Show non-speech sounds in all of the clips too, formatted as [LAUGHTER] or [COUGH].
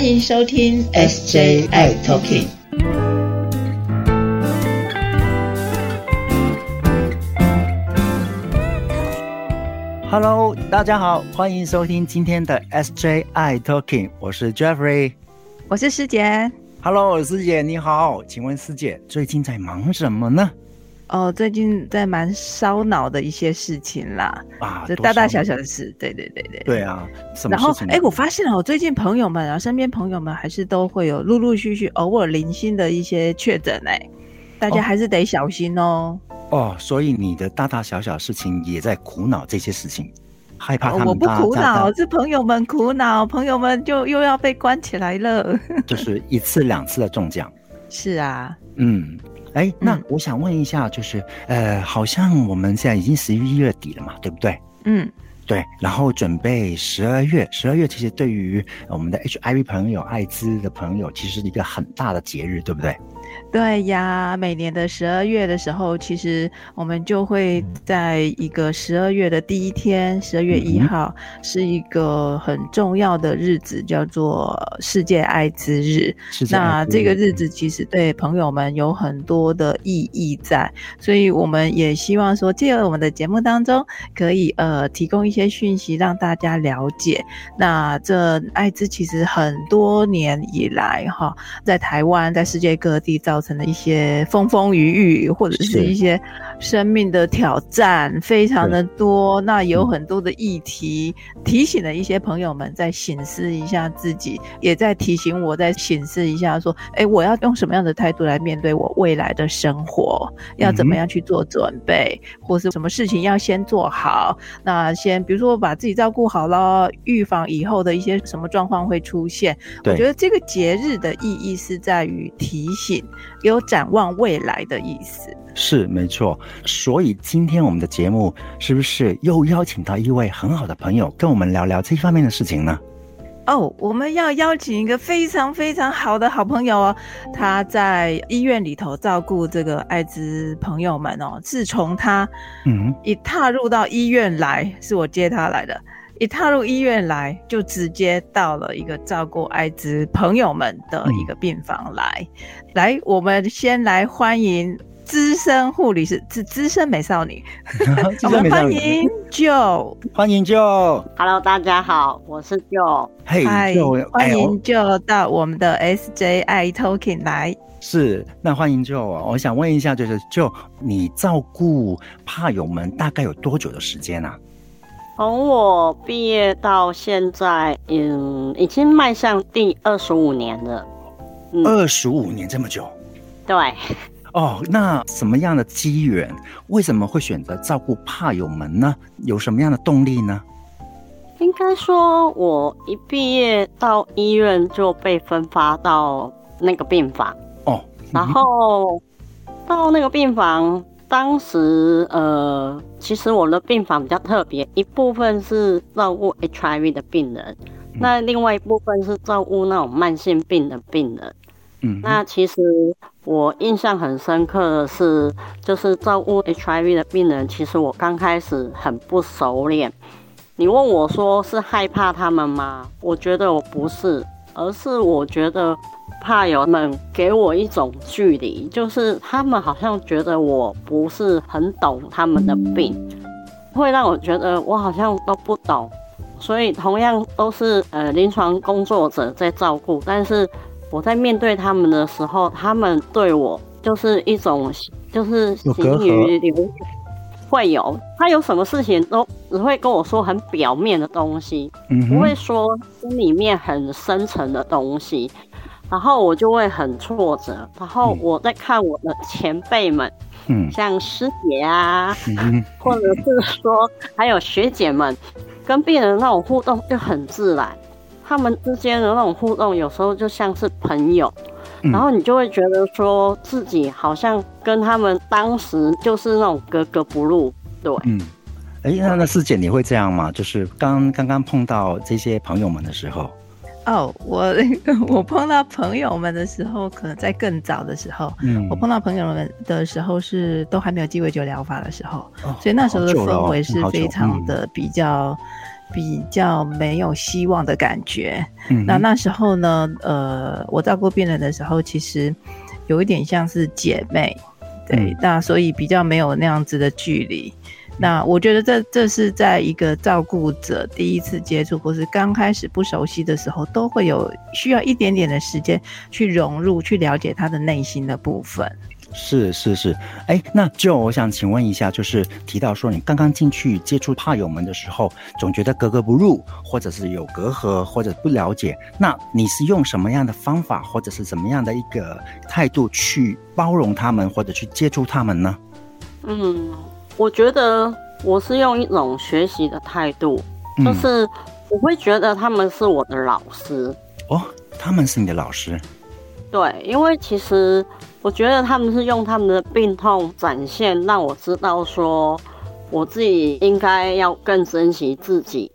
欢迎收听 SJI Talking。Hello，大家好，欢迎收听今天的 SJI Talking，我是 Jeffrey，我是师姐。Hello，师姐你好，请问师姐最近在忙什么呢？哦，最近在蛮烧脑的一些事情啦，啊，这大大小小的事，对对对对，对啊。然后，哎，我发现了，我最近朋友们啊，身边朋友们还是都会有陆陆续续、偶尔零星的一些确诊，哎，大家还是得小心哦。哦，所以你的大大小小事情也在苦恼这些事情，害怕他们。我不苦恼，是朋友们苦恼，朋友们就又要被关起来了。就是一次两次的中奖。[LAUGHS] 是啊，嗯。哎，那我想问一下，就是呃，好像我们现在已经十一月底了嘛，对不对？嗯，对。然后准备十二月，十二月其实对于我们的 HIV 朋友、艾滋的朋友，其实是一个很大的节日，对不对？对呀，每年的十二月的时候，其实我们就会在一个十二月的第一天，十二月一号是一个很重要的日子，叫做世界艾滋日。那这个日子其实对朋友们有很多的意义在，所以我们也希望说，借由我们的节目当中，可以呃提供一些讯息让大家了解。那这艾滋其实很多年以来哈，在台湾，在世界各地造。造成的一些风风雨雨，或者是一些生命的挑战，非常的多。那有很多的议题，提醒了一些朋友们在审视一下自己，也在提醒我在审视一下，说：哎，我要用什么样的态度来面对我未来的生活？要怎么样去做准备，或是什么事情要先做好？那先比如说把自己照顾好了，预防以后的一些什么状况会出现。我觉得这个节日的意义是在于提醒。有展望未来的意思是没错，所以今天我们的节目是不是又邀请到一位很好的朋友跟我们聊聊这方面的事情呢？哦，我们要邀请一个非常非常好的好朋友哦，他在医院里头照顾这个艾滋朋友们哦。自从他嗯一踏入到医院来，是我接他来的。一踏入医院来，就直接到了一个照顾艾滋朋友们的一个病房来。来，我们先来欢迎资深护理师，资资深美少女。[LAUGHS] 我们欢迎 Jo，欢迎 Jo。Hello，大家好，我是 Jo。嘿，欢迎 Jo 到我们的 SJI Talking 来。是，那欢迎 Jo。我想问一下，就是 Jo，你照顾怕友们大概有多久的时间啊？从我毕业到现在，嗯，已经迈向第二十五年了。二十五年这么久？对。哦，那什么样的机缘？为什么会选择照顾怕友们呢？有什么样的动力呢？应该说，我一毕业到医院就被分发到那个病房。哦。然后到那个病房。当时，呃，其实我的病房比较特别，一部分是照顾 HIV 的病人，那另外一部分是照顾那种慢性病的病人。嗯，那其实我印象很深刻的是，就是照顾 HIV 的病人，其实我刚开始很不熟练。你问我说是害怕他们吗？我觉得我不是，而是我觉得。怕友们给我一种距离，就是他们好像觉得我不是很懂他们的病，会让我觉得我好像都不懂。所以同样都是呃临床工作者在照顾，但是我在面对他们的时候，他们对我就是一种就是行于流，会有他有什么事情都只会跟我说很表面的东西，不会说心里面很深层的东西。然后我就会很挫折。然后我在看我的前辈们，嗯，像师姐啊，嗯或者是说还有学姐们，跟病人那种互动就很自然。他们之间的那种互动，有时候就像是朋友。然后你就会觉得说自己好像跟他们当时就是那种格格不入。对，嗯，哎，那那师姐你会这样吗？就是刚刚刚碰到这些朋友们的时候。哦，我 [LAUGHS] 我碰到朋友们的时候，可能在更早的时候，嗯，我碰到朋友们的时候是都还没有鸡尾酒疗法的时候，所以那时候的氛围是非常的比较比较没有希望的感觉。嗯那那时候呢，呃，我照顾病人的时候，其实有一点像是姐妹，对，嗯那所以比较没有那样子的距离。那我觉得这这是在一个照顾者第一次接触或是刚开始不熟悉的时候，都会有需要一点点的时间去融入、去了解他的内心的部分。是是是，哎，那就我想请问一下，就是提到说你刚刚进去接触怕友们的时候，总觉得格格不入，或者是有隔阂，或者不了解，那你是用什么样的方法，或者是怎么样的一个态度去包容他们，或者去接触他们呢？嗯，我觉得我是用一种学习的态度，就嗯是我会觉得他们是我的老师。哦，他们是你的老师，对，因为其实我觉得他们是用他们的病痛展现，让我知道说我自己应该要更珍惜自己。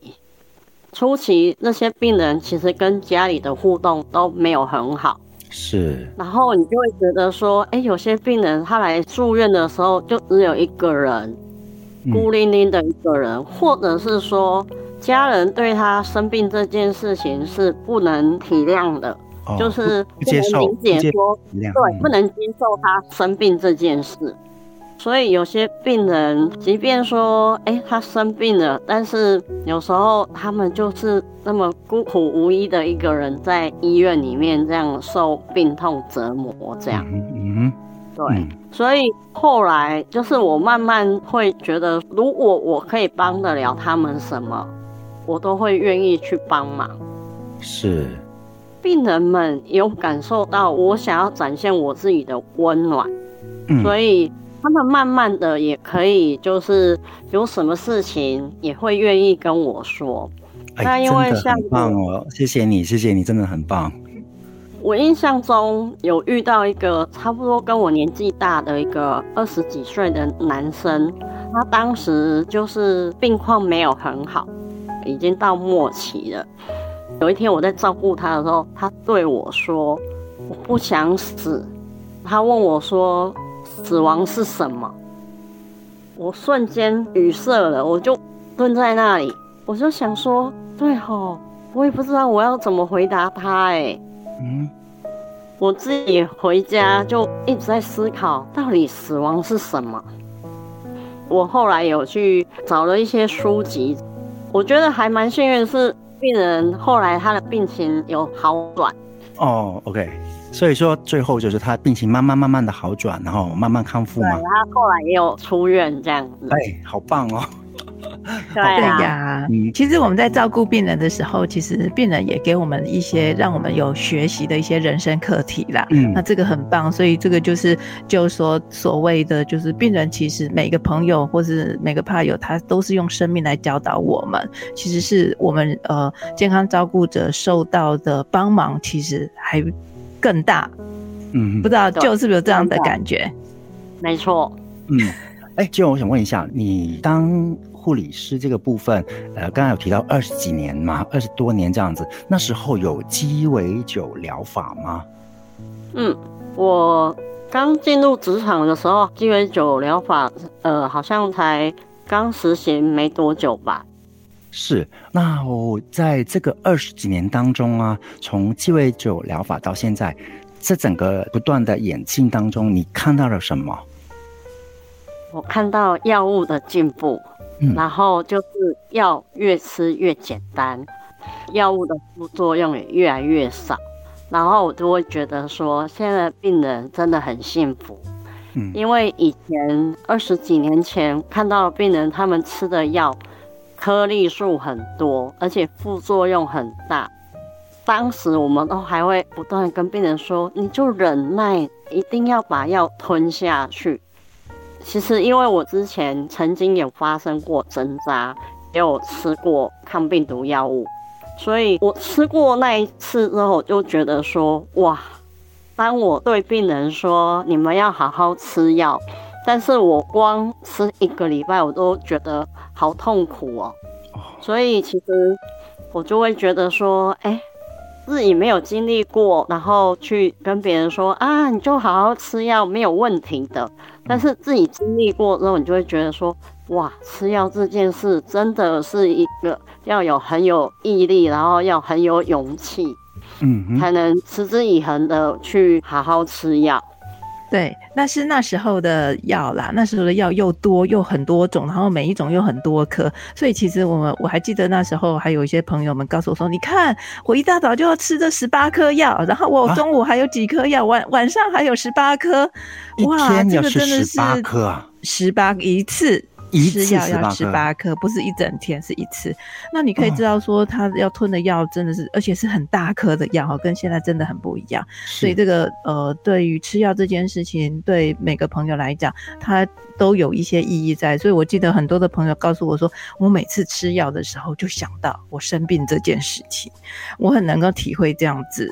初期那些病人其实跟家里的互动都没有很好，是，然后你就会觉得说，哎，有些病人他来住院的时候就只有一个人，嗯。孤零零的一个人，或者是说家人对他生病这件事情是不能体谅的，哦就是不能理解说，对，嗯。不能接受他生病这件事。所以有些病人，即便说，哎，他生病了，但是有时候他们就是那么孤苦无依的一个人，在医院里面这样受病痛折磨，这样。嗯嗯对，嗯所以后来就是我慢慢会觉得，如果我可以帮得了他们什么，我都会愿意去帮忙。是，病人们有感受到我想要展现我自己的温暖，嗯所以他们慢慢的也可以，就是有什么事情也会愿意跟我说。那哎，因为像我棒哦，谢谢你，谢谢你，真的很棒。我印象中有遇到一个差不多跟我年纪大的一个二十几岁的男生，他当时就是病况没有很好，已经到末期了。有一天我在照顾他的时候，他对我说：“我不想死。”他问我说：“死亡是什么？”我瞬间语塞了，我就蹲在那里，我就想说：“对吼，我也不知道我要怎么回答他、欸。”哎，嗯我自己回家就一直在思考，到底死亡是什么。我后来有去找了一些书籍，我觉得还蛮幸运的是，病人后来他的病情有好转。哦，OK，所以说最后就是他病情慢慢慢慢的好转，然后慢慢康复对，嘛。他后来也有出院这样子。哎，好棒哦！[LAUGHS] 对呀，嗯其实我们在照顾病人的时候，其实病人也给我们一些让我们有学习的一些人生课题啦。嗯那这个很棒，所以这个就是就是说所谓的就是病人，其实每个朋友或是每个怕友，他都是用生命来教导我们。其实是我们呃健康照顾者受到的帮忙，其实还更大。嗯不知道就是不是有这样的感觉？没错。嗯，哎，就我想问一下，你当护理师这个部分，呃，刚刚有提到二十几年嘛，二十多年这样子，那时候有鸡尾酒疗法吗？嗯，我刚进入职场的时候，鸡尾酒疗法，呃，好像才刚实行没多久吧。是，那我在这个二十几年当中啊，从鸡尾酒疗法到现在，这整个不断的演进当中，你看到了什么？我看到药物的进步，嗯。然后就是药越吃越简单，药物的副作用也越来越少，然后我就会觉得说，现在的病人真的很幸福，嗯。因为以前二十几年前看到病人，他们吃的药颗粒数很多，而且副作用很大。当时我们都还会不断跟病人说，你就忍耐，一定要把药吞下去。其实因为我之前曾经有发生过针扎，也有吃过抗病毒药物，所以我吃过那一次之后，我就觉得说，哇，当我对病人说你们要好好吃药，但是我光吃一个礼拜，我都觉得好痛苦哦。所以其实我就会觉得说，哎、自己没有经历过，然后去跟别人说啊，你就好好吃药，没有问题的。但是自己经历过之后，你就会觉得说，哇，吃药这件事真的是一个要有很有毅力，然后要很有勇气，嗯才能持之以恒的去好好吃药。对，那是那时候的药啦，那时候的药又多又很多种，然后每一种又很多颗，所以其实我们我还记得那时候还有一些朋友们告诉我说，你看我一大早就要吃这十八颗药，然后我中午还有几颗药，晚晚上还有十八颗，哇，这个真的是十八颗啊，十八一次。一次吃药要18吃八颗，不是一整天，是一次。那你可以知道说，他要吞的药真的是，而且是很大颗的药哈，跟现在真的很不一样。所以这个呃，对于吃药这件事情，对每个朋友来讲，他都有一些意义在。所以我记得很多的朋友告诉我说，我每次吃药的时候就想到我生病这件事情，我很能够体会这样子。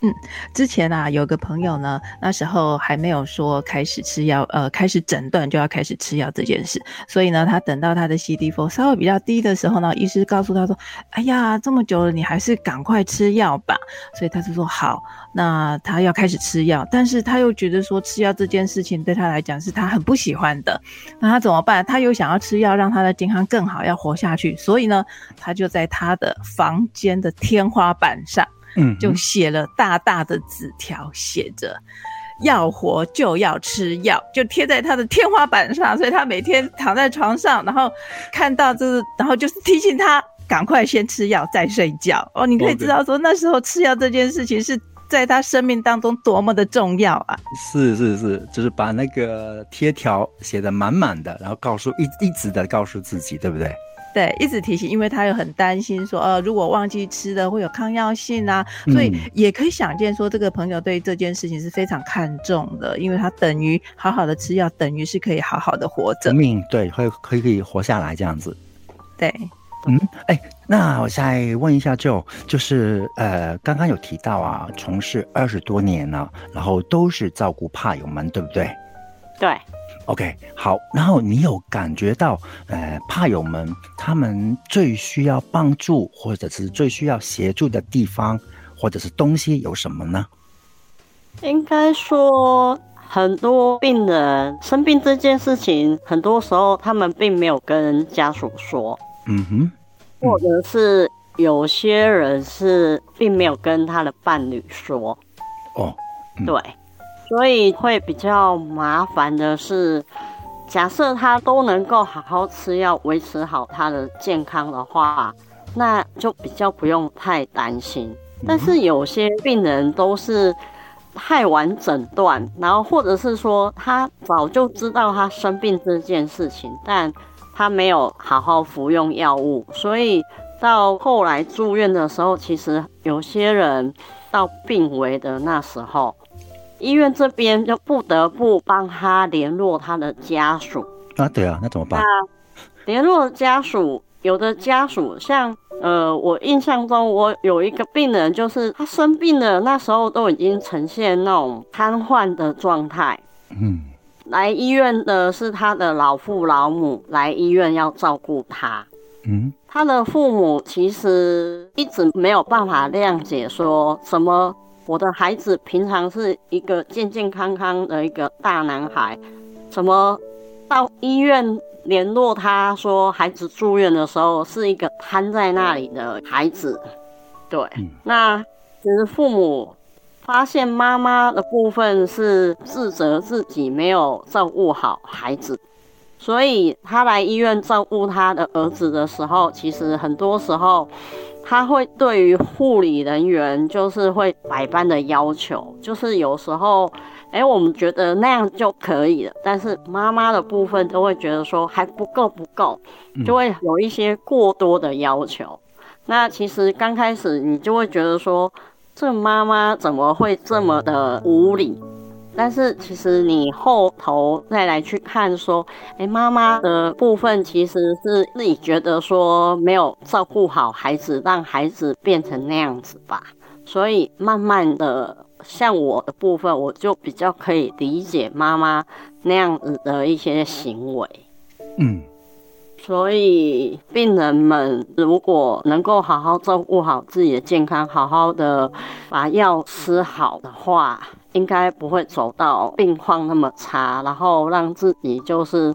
嗯，之前啊，有个朋友呢，那时候还没有说开始吃药，呃，开始诊断就要开始吃药这件事，所以呢，他等到他的 CD4 稍微比较低的时候呢，医师告诉他说：“哎呀，这么久了，你还是赶快吃药吧。”所以他就说：“好。”那他要开始吃药，但是他又觉得说吃药这件事情对他来讲是他很不喜欢的，那他怎么办？他又想要吃药让他的健康更好，要活下去，所以呢，他就在他的房间的天花板上。嗯就写了大大的纸条，写着“要活就要吃药”，就贴在他的天花板上。所以他每天躺在床上，然后看到这个，然后就是提醒他赶快先吃药再睡觉。哦，你可以知道说那时候吃药这件事情是在他生命当中多么的重要啊！是是是，就是把那个贴条写的满满的，然后告诉一一直的告诉自己，对不对？对，一直提醒，因为他又很担心说，呃，如果忘记吃了会有抗药性啊，所以嗯也可以想见说，这个朋友对这件事情是非常看重的，因为他等于好好的吃药，等于是可以好好的活着。命对，会可以可以活下来这样子。对，嗯，哎，那我再问一下就就是呃，刚刚有提到啊，从事二十多年了，然后都是照顾怕友们，对不对对，？OK，好，然后你有感觉到呃，怕友们他们最需要帮助，或者是最需要协助的地方，或者是东西有什么呢？应该说很多病人生病这件事情，很多时候他们并没有跟家属说，嗯哼，或者是有些人是并没有跟他的伴侣说。哦，嗯对，所以会比较麻烦的是，假设他都能够好好吃药，维持好他的健康的话，那就比较不用太担心。但是有些病人都是太晚诊断，然后或者是说他早就知道他生病这件事情，但他没有好好服用药物，所以到后来住院的时候，其实有些人到病危的那时候，医院这边就不得不帮他联络他的家属。啊，对啊，那怎么办？联络家属，有的家属像呃，我印象中我有一个病人，就是他生病了，那时候都已经呈现那种瘫痪的状态。嗯来医院的是他的老父老母，来医院要照顾他。嗯他的父母其实一直没有办法谅解，说什么我的孩子平常是一个健健康康的一个大男孩，怎么到医院联络他说孩子住院的时候是一个瘫在那里的孩子？对，嗯那其实父母发现妈妈的部分是自责自己没有照顾好孩子，所以他来医院照顾他的儿子的时候，其实很多时候他会对于护理人员就是会百般的要求，就是有时候，哎，我们觉得那样就可以了，但是妈妈的部分都会觉得说还不够不够，就会有一些过多的要求。那其实刚开始你就会觉得说，这妈妈怎么会这么的无理？但是其实你后头再来去看，说，哎，妈妈的部分其实是自己觉得说没有照顾好孩子，让孩子变成那样子吧。所以慢慢的，像我的部分，我就比较可以理解妈妈那样子的一些行为。嗯所以病人们如果能够好好照顾好自己的健康，好好的把药吃好的话，应该不会走到病况那么差，然后让自己就是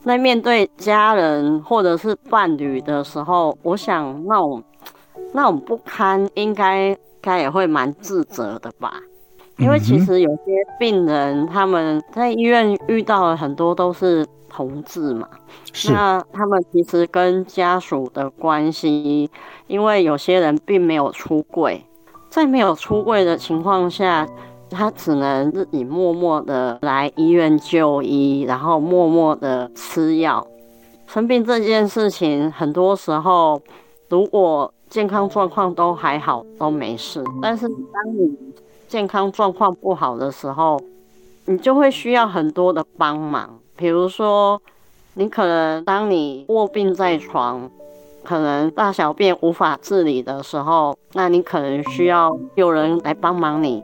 在面对家人或者是伴侣的时候，我想那种那种不堪，应该该也会蛮自责的吧。因为其实有些病人他们在医院遇到的很多都是同志嘛，那他们其实跟家属的关系，因为有些人并没有出柜，在没有出柜的情况下。他只能自己默默的来医院就医，然后默默的吃药。生病这件事情，很多时候如果健康状况都还好，都没事。但是当你健康状况不好的时候，你就会需要很多的帮忙。比如说，你可能当你卧病在床，可能大小便无法自理的时候，那你可能需要有人来帮忙你。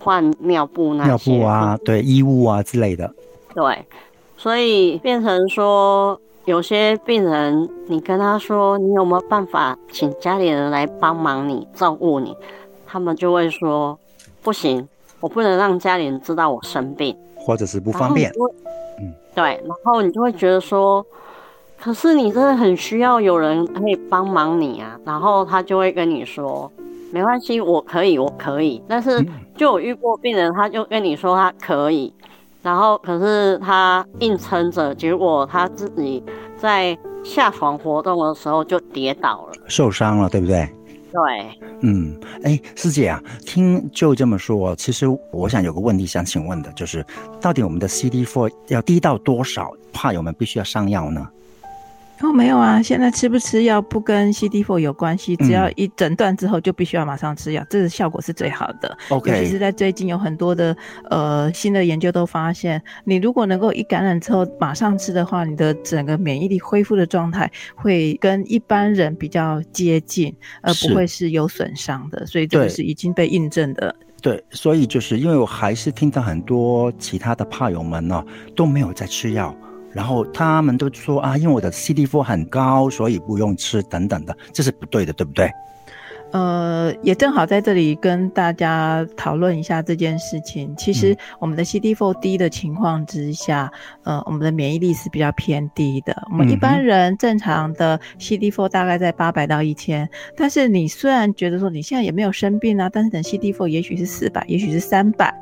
换尿布那些，尿布啊，对，衣物啊之类的，对，所以变成说，有些病人，你跟他说，你有没有办法请家里人来帮忙你照顾你，他们就会说，不行，我不能让家里人知道我生病，或者是不方便，嗯，对，然后你就会觉得说，可是你真的很需要有人可以帮忙你啊，然后他就会跟你说。没关系，我可以，我可以。但是就有遇过病人，他就跟你说他可以，然后可是他硬撑着，结果他自己在下床活动的时候就跌倒了，受伤了，对不对？对，嗯，哎，师姐啊，听就这么说，其实我想有个问题想请问的，就是到底我们的 C D four 要低到多少，怕友们必须要上药呢？哦，没有啊，现在吃不吃药不跟 CD4 有关系，只要一诊断之后就必须要马上吃药，这个效果是最好的。OK，尤其是在最近有很多的呃新的研究都发现，你如果能够一感染之后马上吃的话，你的整个免疫力恢复的状态会跟一般人比较接近，而不会是有损伤的。所以这个是已经被印证的。对，所以就是因为我还是听到很多其他的怕友们呢都没有在吃药。然后他们都说啊，因为我的 CD4 很高，所以不用吃等等的，这是不对的，对不对？呃，也正好在这里跟大家讨论一下这件事情。其实我们的 CD4 低的情况之下，呃，我们的免疫力是比较偏低的。我们一般人正常的 CD4 大概在八百到一千，但是你虽然觉得说你现在也没有生病啊，但是等 CD4 也许是四百，也许是三百。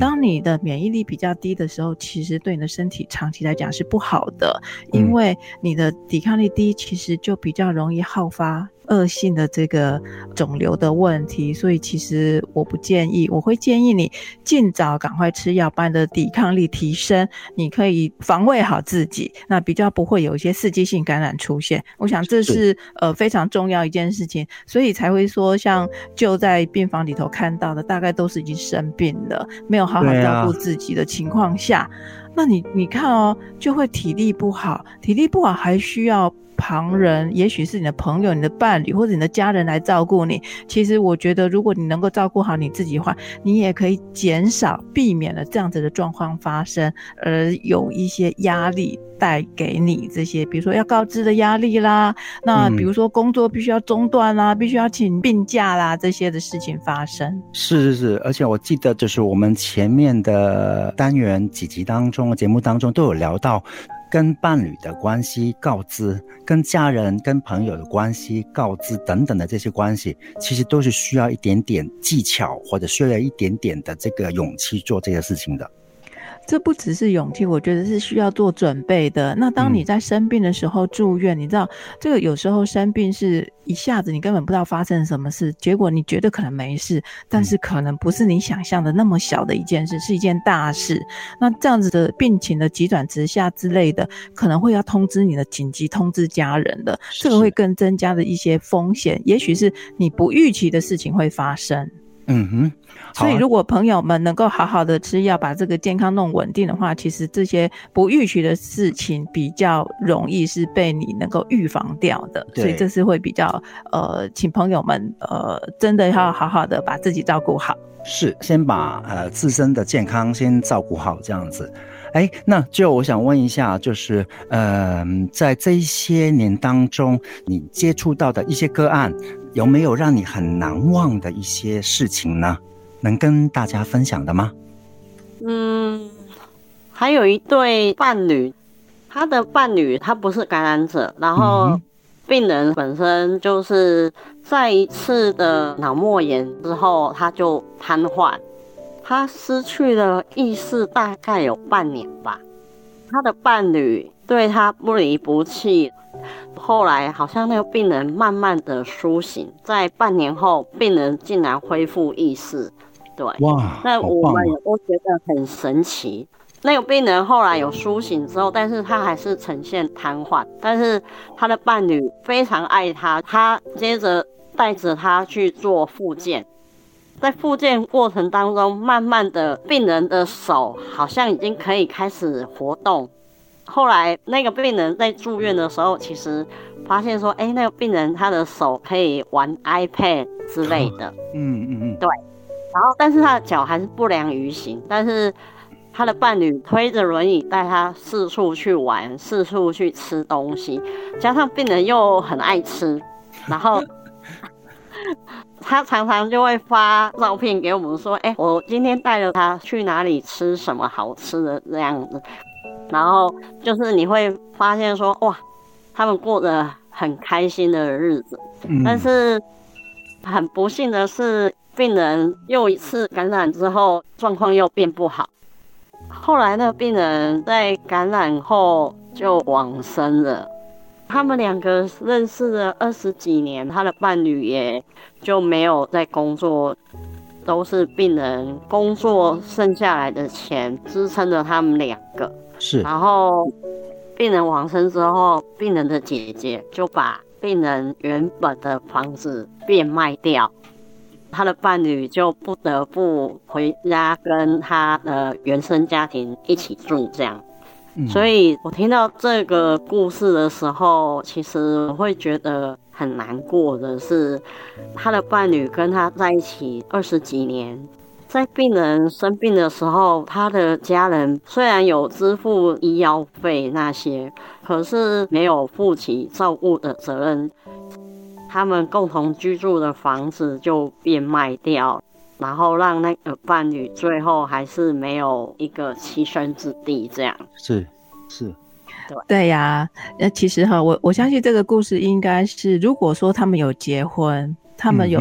当你的免疫力比较低的时候，其实对你的身体长期来讲是不好的，因为你的抵抗力低，其实就比较容易好发。恶性的这个肿瘤的问题，所以其实我不建议，我会建议你尽早赶快吃药，把你的抵抗力提升，你可以防卫好自己，那比较不会有一些刺激性感染出现。我想这是呃非常重要一件事情，所以才会说像就在病房里头看到的，大概都是已经生病了，没有好好照顾自己的情况下，那你你看哦，就会体力不好，体力不好还需要。旁人，也许是你的朋友、你的伴侣或者你的家人来照顾你。其实我觉得，如果你能够照顾好你自己的话，你也可以减少、避免了这样子的状况发生，而有一些压力带给你这些，比如说要告知的压力啦，那比如说工作必须要中断啦，必须要请病假啦，这些的事情发生。是是是，而且我记得就是我们前面的单元几集当中、节目当中都有聊到。跟伴侣的关系告知，跟家人、跟朋友的关系告知等等的这些关系，其实都是需要一点点技巧，或者需要一点点的这个勇气做这些事情的。这不只是勇气，我觉得是需要做准备的。那当你在生病的时候住院，你知道这个有时候生病是一下子你根本不知道发生什么事，结果你觉得可能没事，但是可能不是你想象的那么小的一件事，是一件大事。那这样子的病情的急转直下之类的，可能会要通知你的紧急通知家人的，这个会更增加的一些风险，也许是你不预期的事情会发生。嗯哼，所以如果朋友们能够好好的吃药，把这个健康弄稳定的话，其实这些不预期的事情比较容易是被你能够预防掉的。所以这是会比较呃，请朋友们呃，真的要好好的把自己照顾好。是，先把呃自身的健康先照顾好，这样子。哎，那就我想问一下，就是呃，在这一些年当中，你接触到的一些个案。有没有让你很难忘的一些事情呢？能跟大家分享的吗？嗯，还有一对伴侣，他的伴侣他不是感染者，然后病人本身就是在一次的脑膜炎之后，他就瘫痪，他失去了意识大概有半年吧。他的伴侣对他不离不弃，后来好像那个病人慢慢的苏醒，在半年后，病人竟然恢复意识。对，哇，那我们也都觉得很神奇。那个病人后来有苏醒之后，但是他还是呈现瘫痪，但是他的伴侣非常爱他，他接着带着他去做复健，在复健过程当中，慢慢的病人的手好像已经可以开始活动。后来那个病人在住院的时候，其实发现说，哎，那个病人他的手可以玩 iPad 之类的，嗯嗯嗯，对，然后但是他的脚还是不良于行，但是。他的伴侣推着轮椅带他四处去玩，四处去吃东西，加上病人又很爱吃，然后他常常就会发照片给我们说：“哎，我今天带着他去哪里吃什么好吃的这样子。”然后就是你会发现说：“哇，他们过得很开心的日子。”但是很不幸的是，病人又一次感染之后，状况又变不好。后来那个病人在感染后就往生了，他们两个认识了二十几年，他的伴侣也就没有在工作，都是病人工作剩下来的钱支撑着他们两个。是，然后病人往生之后，病人的姐姐就把病人原本的房子变卖掉。他的伴侣就不得不回家跟他的原生家庭一起住，这样。所以我听到这个故事的时候，其实我会觉得很难过的是，他的伴侣跟他在一起二十几年，在病人生病的时候，他的家人虽然有支付医药费那些，可是没有负起照顾的责任。他们共同居住的房子就变卖掉，然后让那个伴侣最后还是没有一个栖身之地。这样是是，对对呀。那其实哈，我我相信这个故事应该是，如果说他们有结婚，他们有。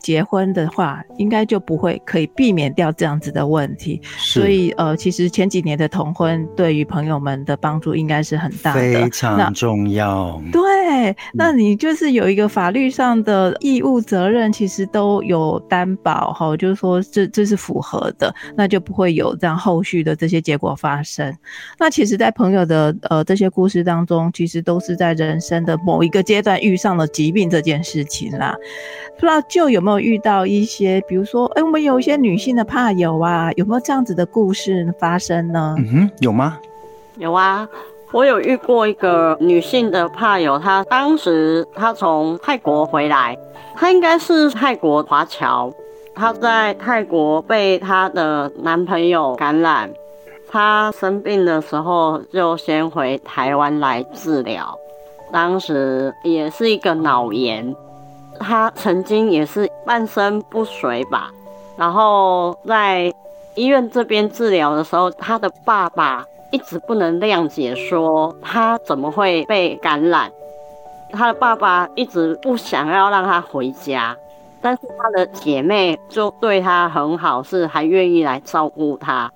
结婚的话，应该就不会可以避免掉这样子的问题。所以，呃，其实前几年的同婚对于朋友们的帮助应该是很大的，非常重要。对，那你就是有一个法律上的义务责任，其实都有担保哈，就是说这这是符合的，那就不会有这样后续的这些结果发生。那其实，在朋友的呃这些故事当中，其实都是在人生的某一个阶段遇上了疾病这件事情啦。不知道就有没有遇到一些，比如说，哎，我们有一些女性的怕友啊，有没有这样子的故事发生呢？嗯哼，有吗？有啊，我有遇过一个女性的怕友，她当时她从泰国回来，她应该是泰国华侨，她在泰国被她的男朋友感染，她生病的时候就先回台湾来治疗，当时也是一个脑炎。他曾经也是半身不遂吧，然后在医院这边治疗的时候，他的爸爸一直不能谅解，说他怎么会被感染。他的爸爸一直不想要让他回家，但是他的姐妹就对他很好，是还愿意来照顾他。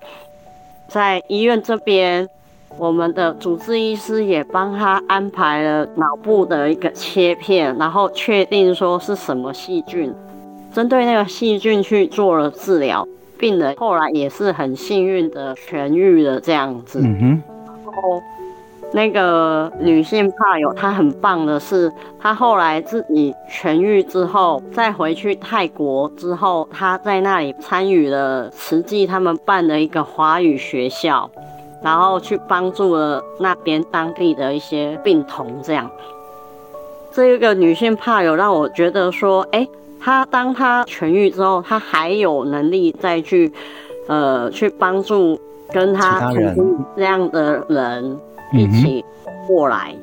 在医院这边。我们的主治医师也帮他安排了脑部的一个切片，然后确定说是什么细菌，针对那个细菌去做了治疗，病人后来也是很幸运的痊愈了这样子。嗯哼。然后那个女性怕友，她很棒的是，她后来自己痊愈之后，再回去泰国之后，她在那里参与了慈济他们办的一个华语学校。然后去帮助了那边当地的一些病童，这样。这一个女性怕有让我觉得说，哎，她当她痊愈之后，她还有能力再去，呃，去帮助跟她曾经这样的人一起过来。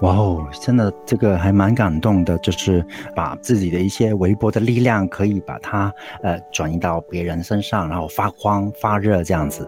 哇哦，真的这个还蛮感动的，就是把自己的一些微薄的力量，可以把它呃转移到别人身上，然后发光发热这样子。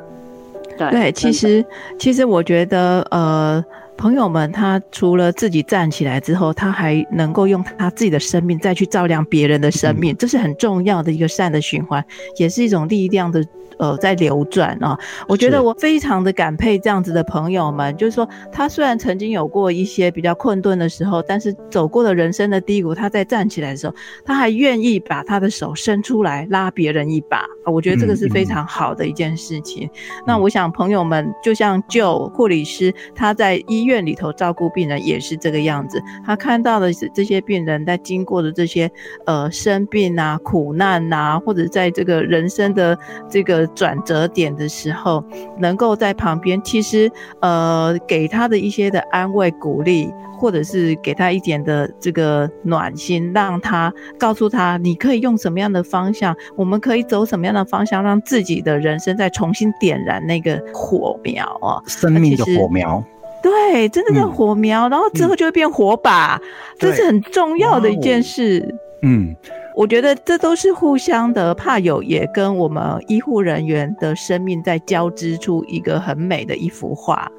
对对，其实其实我觉得，呃，朋友们他除了自己站起来之后，他还能够用他自己的生命再去照亮别人的生命，这是很重要的一个善的循环，也是一种力量的。呃，在流转啊，我觉得我非常的感佩这样子的朋友们，就是说，他虽然曾经有过一些比较困顿的时候，但是走过了人生的低谷，他在站起来的时候，他还愿意把他的手伸出来拉别人一把啊，我觉得这个是非常好的一件事情。那我想朋友们，就像就护理师，他在医院里头照顾病人也是这个样子，他看到的是这些病人在经过的这些呃生病啊、苦难呐，或者在这个人生的这个。转折点的时候，能够在旁边，其实呃，给他的一些的安慰、鼓励，或者是给他一点的这个暖心，让他告诉他，你可以用什么样的方向，我们可以走什么样的方向，让自己的人生再重新点燃那个火苗。哦，生命的火苗。对，真的是火苗，然后之后就会变火把，这是很重要的一件事。嗯。我觉得这都是互相的，怕有也跟我们医护人员的生命在交织出一个很美的一幅画。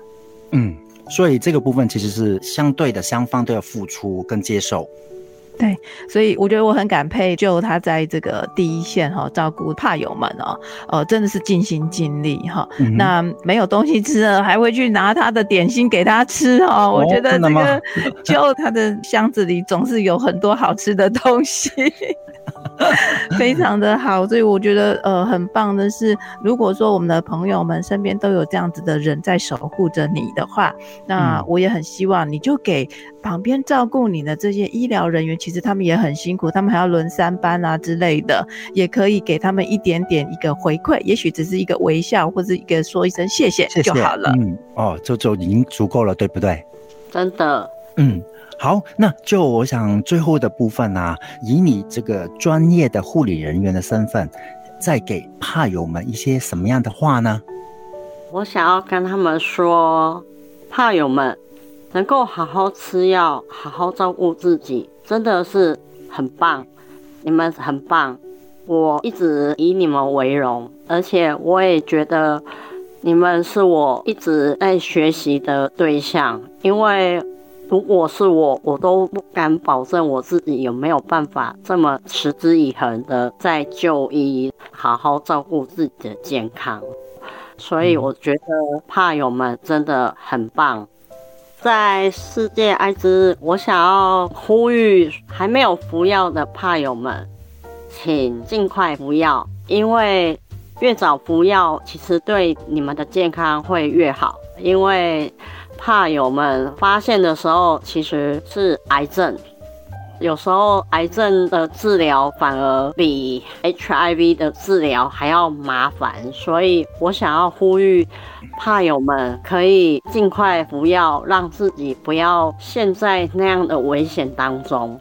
嗯，所以这个部分其实是相对的，双方都要付出跟接受。对，所以我觉得我很感佩，就他在这个第一线哈，照顾怕友们哦，呃，真的是尽心尽力哈。那没有东西吃了，还会去拿他的点心给他吃哦。我觉得这个就他的箱子里总是有很多好吃的东西。[LAUGHS] [LAUGHS] 非常的好，所以我觉得呃很棒的是，如果说我们的朋友们身边都有这样子的人在守护着你的话，那我也很希望你就给旁边照顾你的这些医疗人员，其实他们也很辛苦，他们还要轮三班啊之类的，也可以给他们一点点一个回馈，也许只是一个微笑或者一个说一声谢谢就好了。嗯，哦，这就已经足够了，对不对？真的，嗯。好，那就我想最后的部分呢，以你这个专业的护理人员的身份，再给怕友们一些什么样的话呢？我想要跟他们说，怕友们能够好好吃药，好好照顾自己，真的是很棒，你们很棒，我一直以你们为荣，而且我也觉得你们是我一直在学习的对象，因为。如果是我，我都不敢保证我自己有没有办法这么持之以恒的在就医，好好照顾自己的健康。所以我觉得怕友们真的很棒。在世界艾滋，我想要呼吁还没有服药的怕友们，请尽快服药，因为越早服药，其实对你们的健康会越好，因为。怕友们发现的时候，其实是癌症。有时候癌症的治疗反而比 HIV 的治疗还要麻烦，所以我想要呼吁怕友们可以尽快服药，让自己不要陷在那样的危险当中。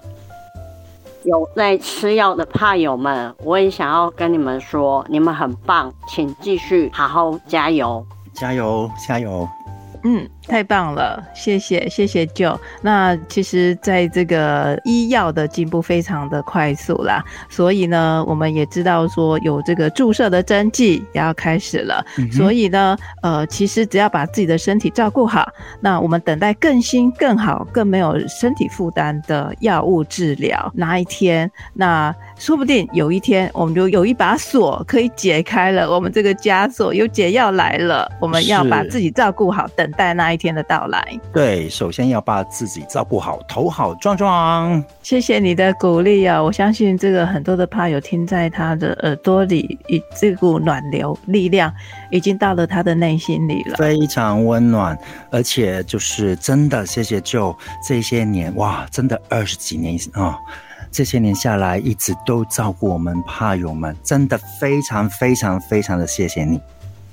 有在吃药的怕友们，我也想要跟你们说，你们很棒，请继续好好加油，加油，加油。嗯，太棒了，谢谢谢谢舅。那其实，在这个医药的进步非常的快速啦，所以呢，我们也知道说有这个注射的针剂也要开始了。所以呢，呃，其实只要把自己的身体照顾好，那我们等待更新、更好、更没有身体负担的药物治疗那一天，那。说不定有一天，我们就有一把锁可以解开了我们这个枷锁，有解药来了。我们要把自己照顾好，等待那一天的到来。对，首先要把自己照顾好，头好壮壮。谢谢你的鼓励啊！我相信这个很多的怕友听在他的耳朵里，一这股暖流力量已经到了他的内心里了，非常温暖，而且就是真的谢谢舅这些年哇，真的二十几年啊。这些年下来，一直都照顾我们怕友们，真的非常非常非常的谢谢你。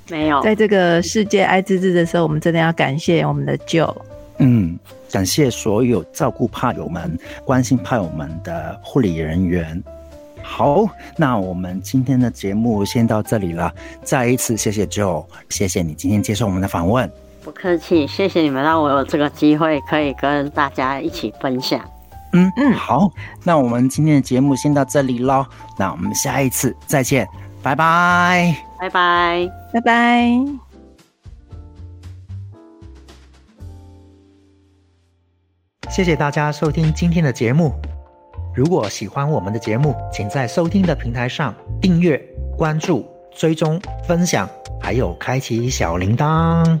没有，在这个世界爱滋滋的时候，我们真的要感谢我们的舅。嗯，感谢所有照顾怕友们、关心怕友们的护理人员。好，那我们今天的节目先到这里了。再一次谢谢 Joe，谢谢你今天接受我们的访问。不客气，谢谢你们让我有这个机会可以跟大家一起分享。嗯嗯，好，那我们今天的节目先到这里喽，那我们下一次再见，拜拜，拜拜，拜拜。谢谢大家收听今天的节目。如果喜欢我们的节目，请在收听的平台上订阅、关注、追踪、分享，还有开启小铃铛。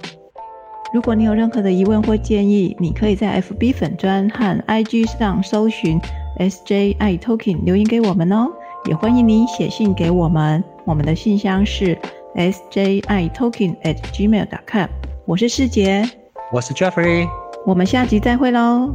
如果你有任何的疑问或建议，你可以在 FB 粉专和 IG 上搜寻 SJI Token 留言给我们哦。也欢迎你写信给我们。我们的信箱是 SJI Talking at gmail.com。我是世杰，我是 Jeffrey，我们下集再会喽。